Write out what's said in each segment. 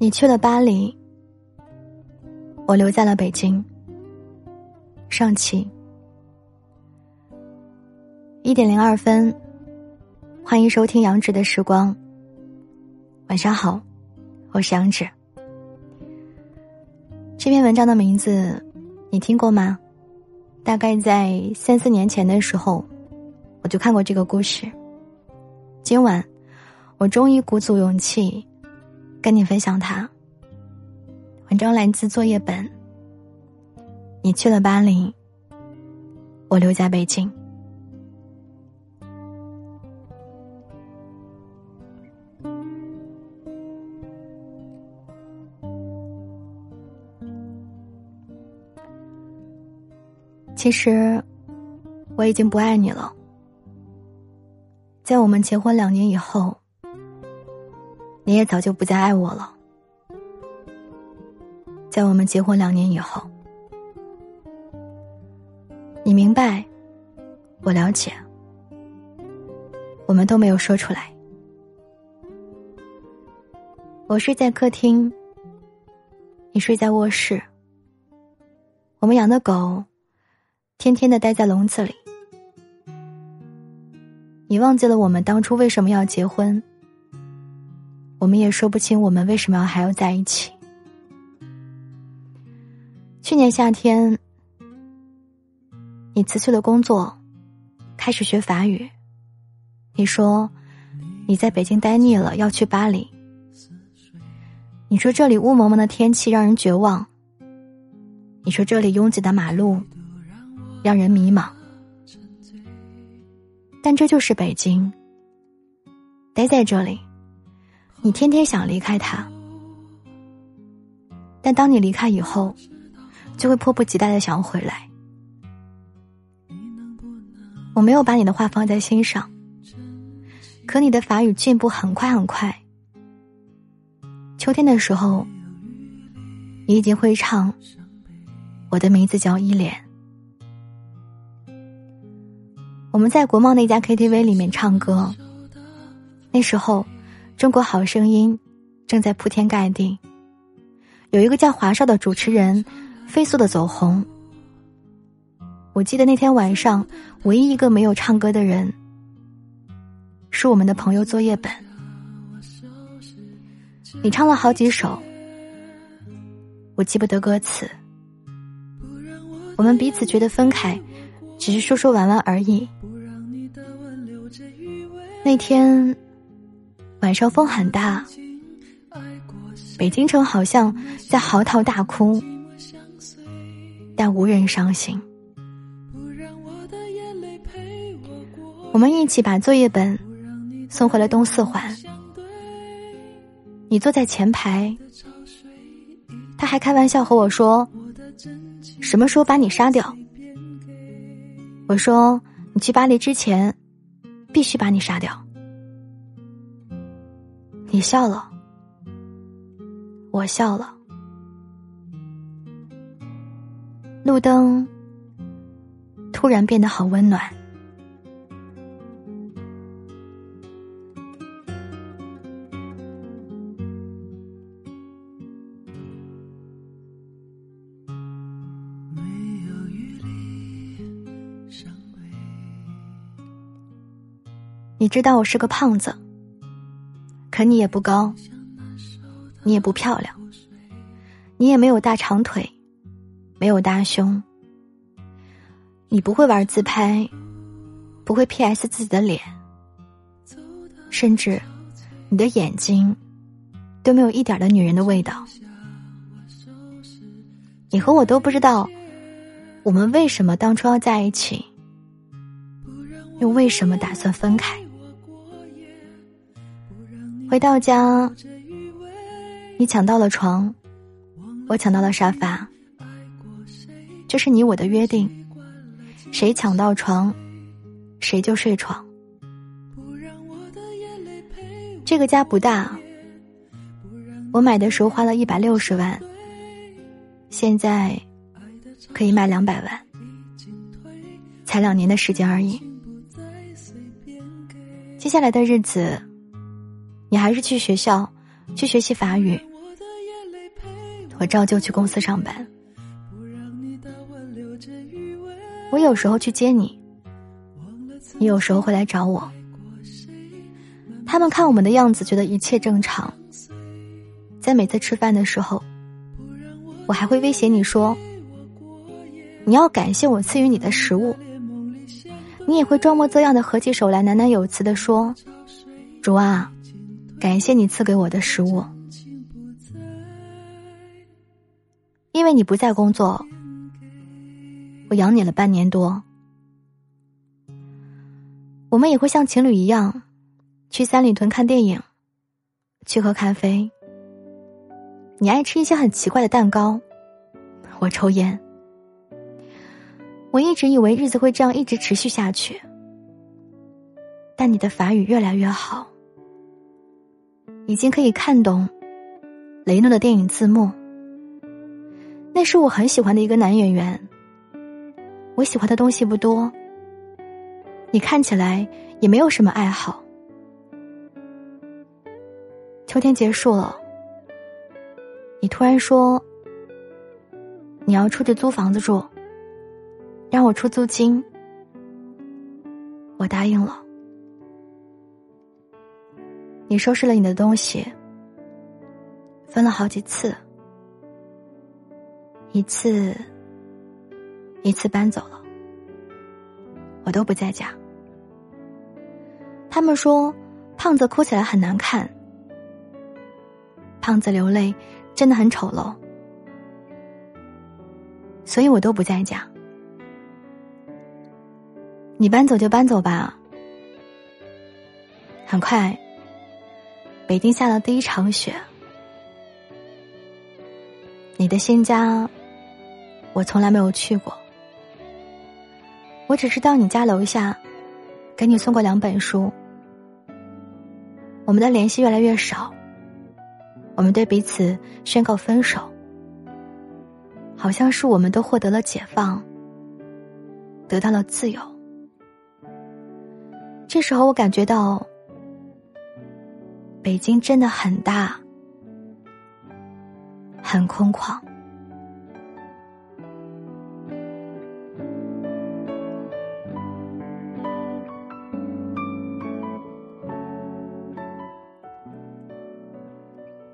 你去了巴黎，我留在了北京。上期一点零二分，欢迎收听杨芷的时光。晚上好，我是杨芷。这篇文章的名字你听过吗？大概在三四年前的时候，我就看过这个故事。今晚，我终于鼓足勇气。跟你分享它。文章来自作业本。你去了巴黎，我留在北京。其实，我已经不爱你了。在我们结婚两年以后。你也早就不再爱我了。在我们结婚两年以后，你明白，我了解，我们都没有说出来。我睡在客厅，你睡在卧室。我们养的狗，天天的待在笼子里。你忘记了我们当初为什么要结婚？我们也说不清我们为什么要还要在一起。去年夏天，你辞去了工作，开始学法语。你说你在北京待腻了，要去巴黎。你说这里雾蒙蒙的天气让人绝望。你说这里拥挤的马路让人迷茫。但这就是北京，待在这里。你天天想离开他，但当你离开以后，就会迫不及待的想要回来。我没有把你的话放在心上，可你的法语进步很快很快。秋天的时候，你已经会唱《我的名字叫依莲》。我们在国贸那家 KTV 里面唱歌，那时候。中国好声音正在铺天盖地，有一个叫华少的主持人飞速的走红。我记得那天晚上，唯一一个没有唱歌的人是我们的朋友作业本。你唱了好几首，我记不得歌词。我们彼此觉得分开，只是说说玩玩而已。那天。晚上风很大，北京城好像在嚎啕大哭，但无人伤心。我们一起把作业本送回了东四环，你坐在前排，他还开玩笑和我说：“什么时候把你杀掉？”我说：“你去巴黎之前，必须把你杀掉。”你笑了，我笑了。路灯突然变得好温暖。你知道我是个胖子。可你也不高，你也不漂亮，你也没有大长腿，没有大胸，你不会玩自拍，不会 P.S 自己的脸，甚至你的眼睛都没有一点的女人的味道。你和我都不知道，我们为什么当初要在一起，又为什么打算分开。回到家，你抢到了床，我抢到了沙发。这是你我的约定，谁抢到床，谁就睡床。这个家不大，我买的时候花了一百六十万，现在可以卖两百万，才两年的时间而已。接下来的日子。你还是去学校，去学习法语，我照旧去公司上班。我有时候去接你，你有时候会来找我。他们看我们的样子，觉得一切正常。在每次吃饭的时候，我还会威胁你说：“你要感谢我赐予你的食物。”你也会装模作样的合起手来，喃喃有词的说：“主啊，感谢你赐给我的食物。”因为你不在工作，我养你了半年多。我们也会像情侣一样，去三里屯看电影，去喝咖啡。你爱吃一些很奇怪的蛋糕，我抽烟。我一直以为日子会这样一直持续下去，但你的法语越来越好，已经可以看懂雷诺的电影字幕。那是我很喜欢的一个男演员。我喜欢的东西不多，你看起来也没有什么爱好。秋天结束了，你突然说你要出去租房子住。让我出租金，我答应了。你收拾了你的东西，分了好几次，一次一次搬走了，我都不在家。他们说胖子哭起来很难看，胖子流泪真的很丑陋，所以我都不在家。你搬走就搬走吧。很快，北京下了第一场雪。你的新家，我从来没有去过。我只是到你家楼下，给你送过两本书。我们的联系越来越少，我们对彼此宣告分手，好像是我们都获得了解放，得到了自由。这时候，我感觉到北京真的很大，很空旷。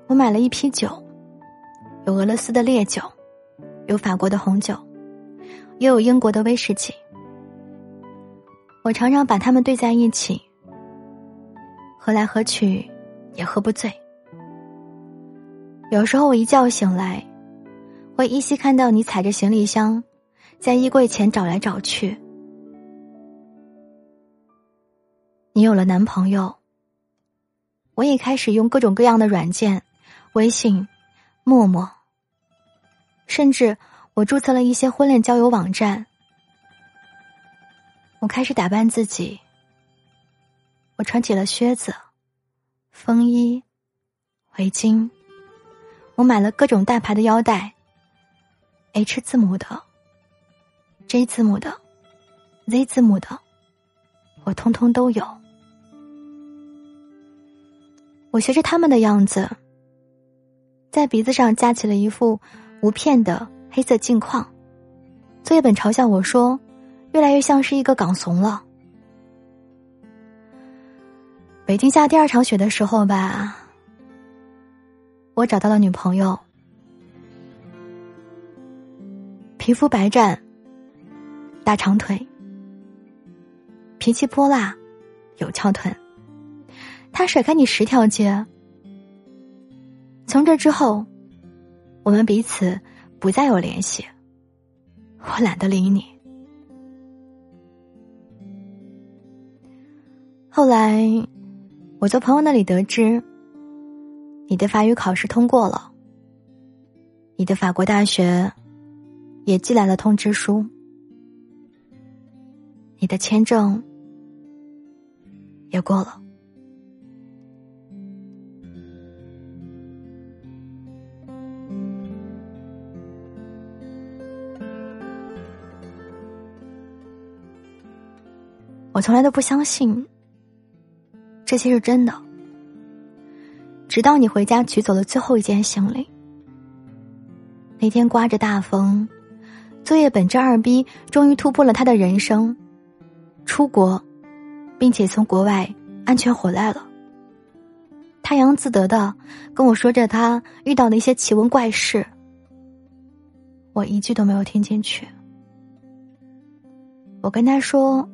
我买了一批酒，有俄罗斯的烈酒，有法国的红酒，也有英国的威士忌。我常常把它们兑在一起，喝来喝去，也喝不醉。有时候我一觉醒来，会依稀看到你踩着行李箱，在衣柜前找来找去。你有了男朋友，我也开始用各种各样的软件，微信、陌陌，甚至我注册了一些婚恋交友网站。我开始打扮自己，我穿起了靴子、风衣、围巾，我买了各种大牌的腰带，H 字母的、J 字母的、Z 字母的，我通通都有。我学着他们的样子，在鼻子上架起了一副无片的黑色镜框，作业本嘲笑我说。越来越像是一个港怂了。北京下第二场雪的时候吧，我找到了女朋友，皮肤白皙，大长腿，脾气泼辣，有翘臀。他甩开你十条街。从这之后，我们彼此不再有联系。我懒得理你。后来，我从朋友那里得知，你的法语考试通过了，你的法国大学也寄来了通知书，你的签证也过了。我从来都不相信。这些是真的。直到你回家取走了最后一件行李，那天刮着大风，作业本这二逼终于突破了他的人生，出国，并且从国外安全回来了。他洋洋自得的跟我说着他遇到的一些奇闻怪事，我一句都没有听进去。我跟他说：“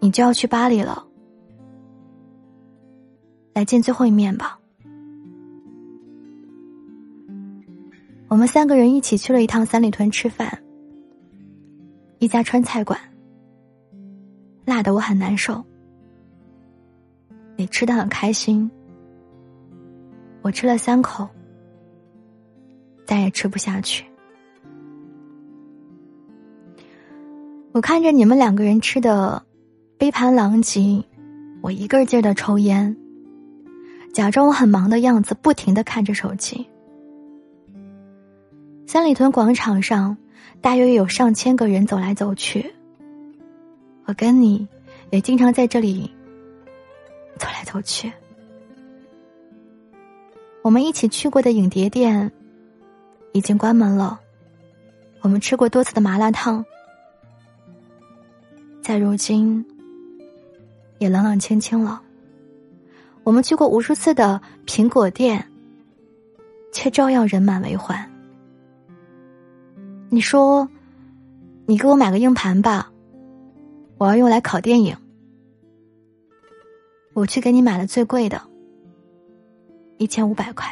你就要去巴黎了，来见最后一面吧。”我们三个人一起去了一趟三里屯吃饭，一家川菜馆，辣的我很难受。你吃的很开心，我吃了三口，再也吃不下去。我看着你们两个人吃的杯盘狼藉，我一个劲儿的抽烟，假装我很忙的样子，不停的看着手机。三里屯广场上，大约有上千个人走来走去。我跟你也经常在这里走来走去。我们一起去过的影碟店已经关门了，我们吃过多次的麻辣烫。在如今，也冷冷清清了。我们去过无数次的苹果店，却照样人满为患。你说，你给我买个硬盘吧，我要用来拷电影。我去给你买了最贵的，一千五百块。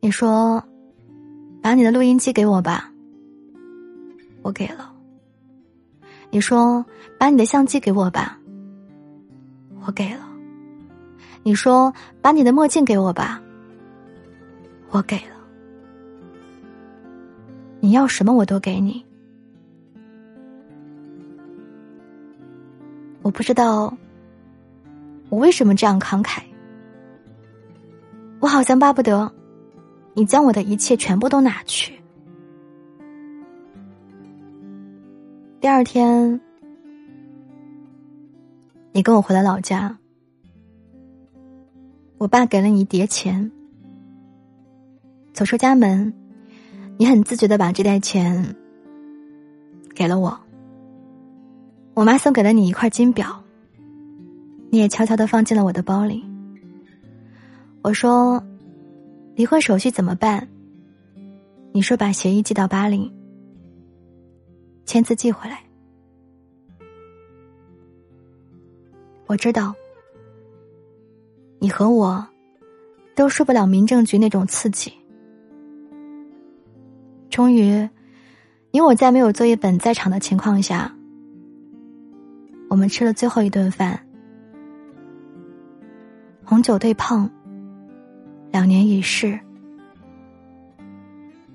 你说，把你的录音机给我吧，我给了。你说把你的相机给我吧，我给了。你说把你的墨镜给我吧，我给了。你要什么我都给你。我不知道我为什么这样慷慨，我好像巴不得你将我的一切全部都拿去。第二天，你跟我回了老家，我爸给了你一叠钱。走出家门，你很自觉的把这袋钱给了我。我妈送给了你一块金表，你也悄悄的放进了我的包里。我说，离婚手续怎么办？你说把协议寄到巴黎。签字寄回来。我知道，你和我都受不了民政局那种刺激。终于，你我在没有作业本在场的情况下，我们吃了最后一顿饭。红酒对碰，两年已逝，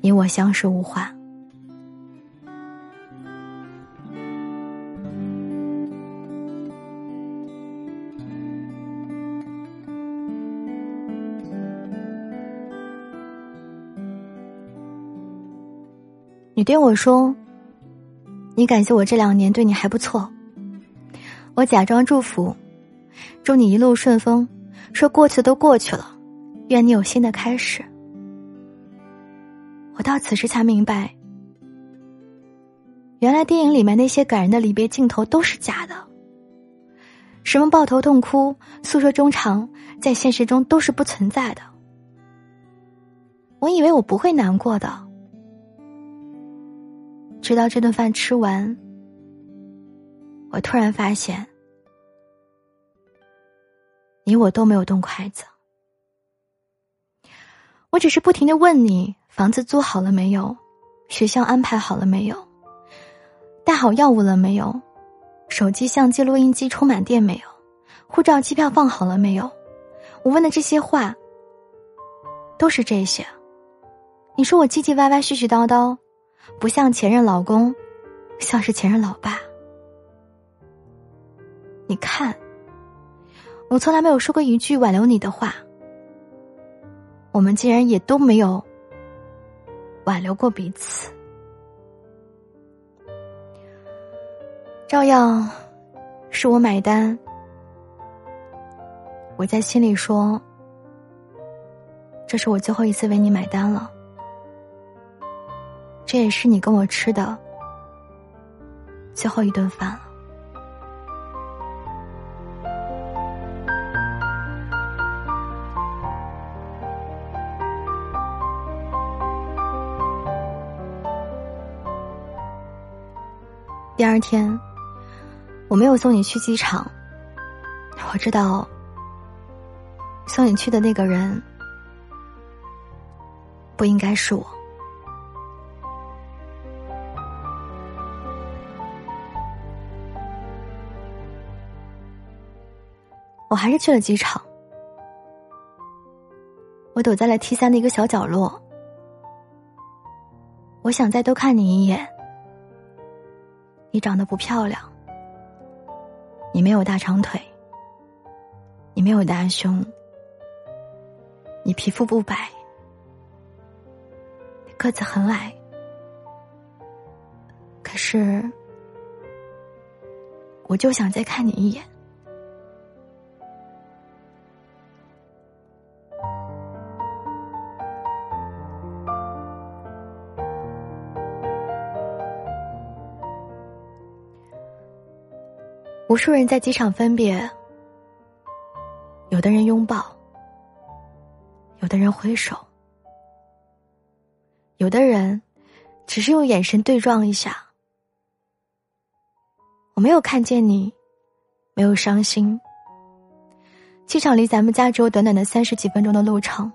你我相视无话。你对我说：“你感谢我这两年对你还不错。”我假装祝福，祝你一路顺风。说过去都过去了，愿你有新的开始。我到此时才明白，原来电影里面那些感人的离别镜头都是假的。什么抱头痛哭、诉说衷肠，在现实中都是不存在的。我以为我不会难过的。直到这顿饭吃完，我突然发现，你我都没有动筷子。我只是不停的问你：房子租好了没有？学校安排好了没有？带好药物了没有？手机、相机、录音机充满电没有？护照、机票放好了没有？我问的这些话，都是这些。你说我唧唧歪歪、絮絮叨叨。不像前任老公，像是前任老爸。你看，我从来没有说过一句挽留你的话，我们竟然也都没有挽留过彼此，照样是我买单。我在心里说，这是我最后一次为你买单了，这也是你跟我吃的最后一顿饭了。第二天，我没有送你去机场。我知道，送你去的那个人不应该是我。我还是去了机场，我躲在了 T 三的一个小角落，我想再多看你一眼。你长得不漂亮，你没有大长腿，你没有大胸，你皮肤不白，个子很矮，可是，我就想再看你一眼。无数人在机场分别，有的人拥抱，有的人挥手，有的人只是用眼神对撞一下。我没有看见你，没有伤心。机场离咱们家只有短短的三十几分钟的路程，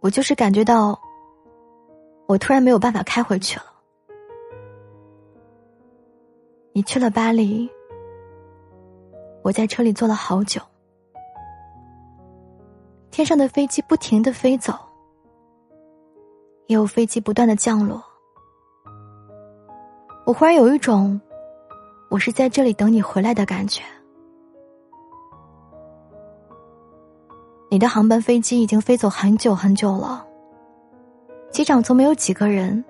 我就是感觉到，我突然没有办法开回去了。你去了巴黎，我在车里坐了好久。天上的飞机不停的飞走，也有飞机不断的降落。我忽然有一种，我是在这里等你回来的感觉。你的航班飞机已经飞走很久很久了，机场从没有几个人，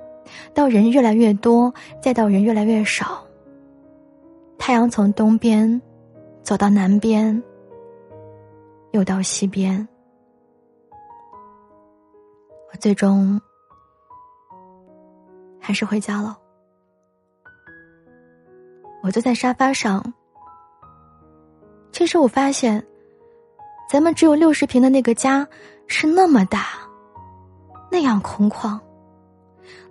到人越来越多，再到人越来越少。太阳从东边走到南边，又到西边。我最终还是回家了。我坐在沙发上，这时我发现，咱们只有六十平的那个家是那么大，那样空旷。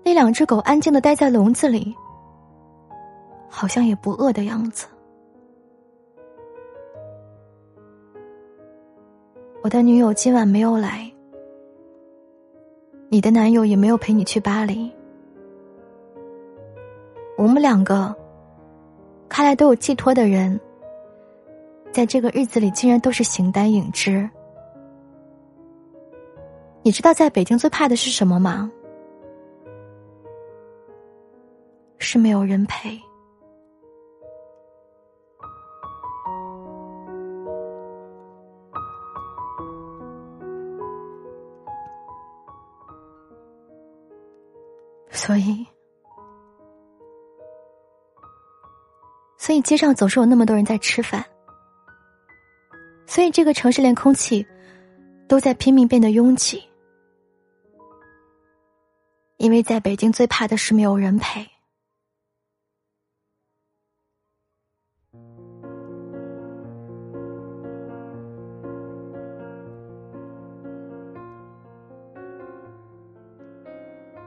那两只狗安静的待在笼子里。好像也不饿的样子。我的女友今晚没有来，你的男友也没有陪你去巴黎。我们两个，看来都有寄托的人，在这个日子里竟然都是形单影只。你知道在北京最怕的是什么吗？是没有人陪。所以，所以街上总是有那么多人在吃饭。所以这个城市连空气都在拼命变得拥挤，因为在北京最怕的是没有人陪。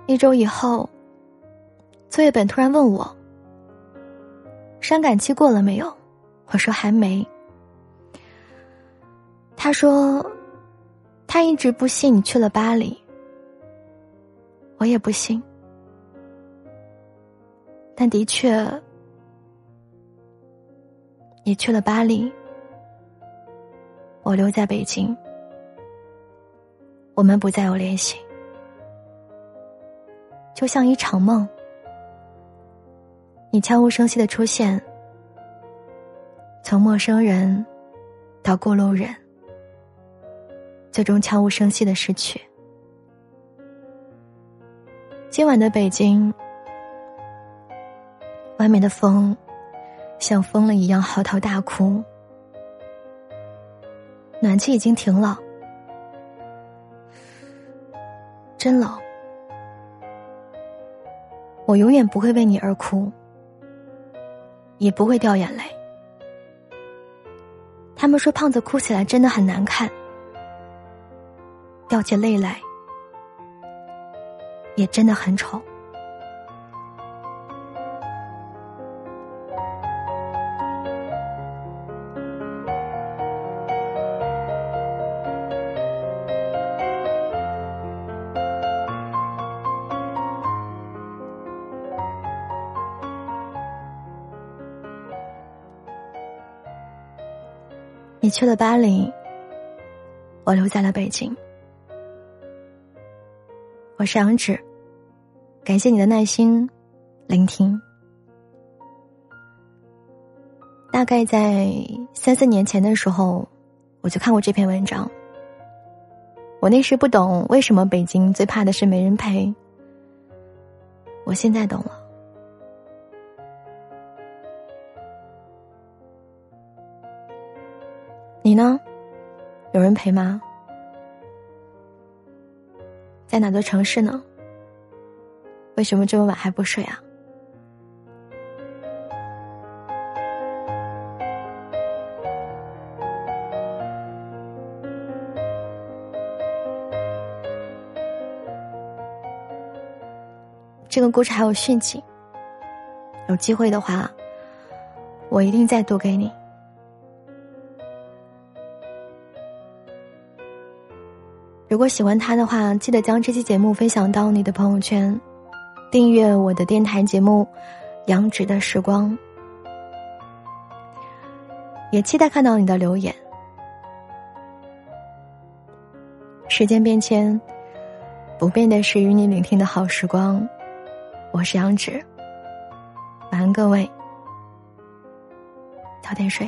一周以后，作业本突然问我：“伤感期过了没有？”我说：“还没。”他说：“他一直不信你去了巴黎。”我也不信，但的确，你去了巴黎，我留在北京，我们不再有联系。就像一场梦，你悄无声息的出现，从陌生人到过路人，最终悄无声息的逝去。今晚的北京，外面的风像疯了一样嚎啕大哭，暖气已经停了，真冷。我永远不会为你而哭，也不会掉眼泪。他们说胖子哭起来真的很难看，掉起泪来也真的很丑。去了巴黎，我留在了北京。我是杨芷，感谢你的耐心聆听。大概在三四年前的时候，我就看过这篇文章。我那时不懂为什么北京最怕的是没人陪，我现在懂了。你呢？有人陪吗？在哪座城市呢？为什么这么晚还不睡啊？这个故事还有续集，有机会的话，我一定再读给你。如果喜欢他的话，记得将这期节目分享到你的朋友圈，订阅我的电台节目《杨植的时光》，也期待看到你的留言。时间变迁，不变的是与你聆听的好时光。我是杨植，晚安各位，早点睡。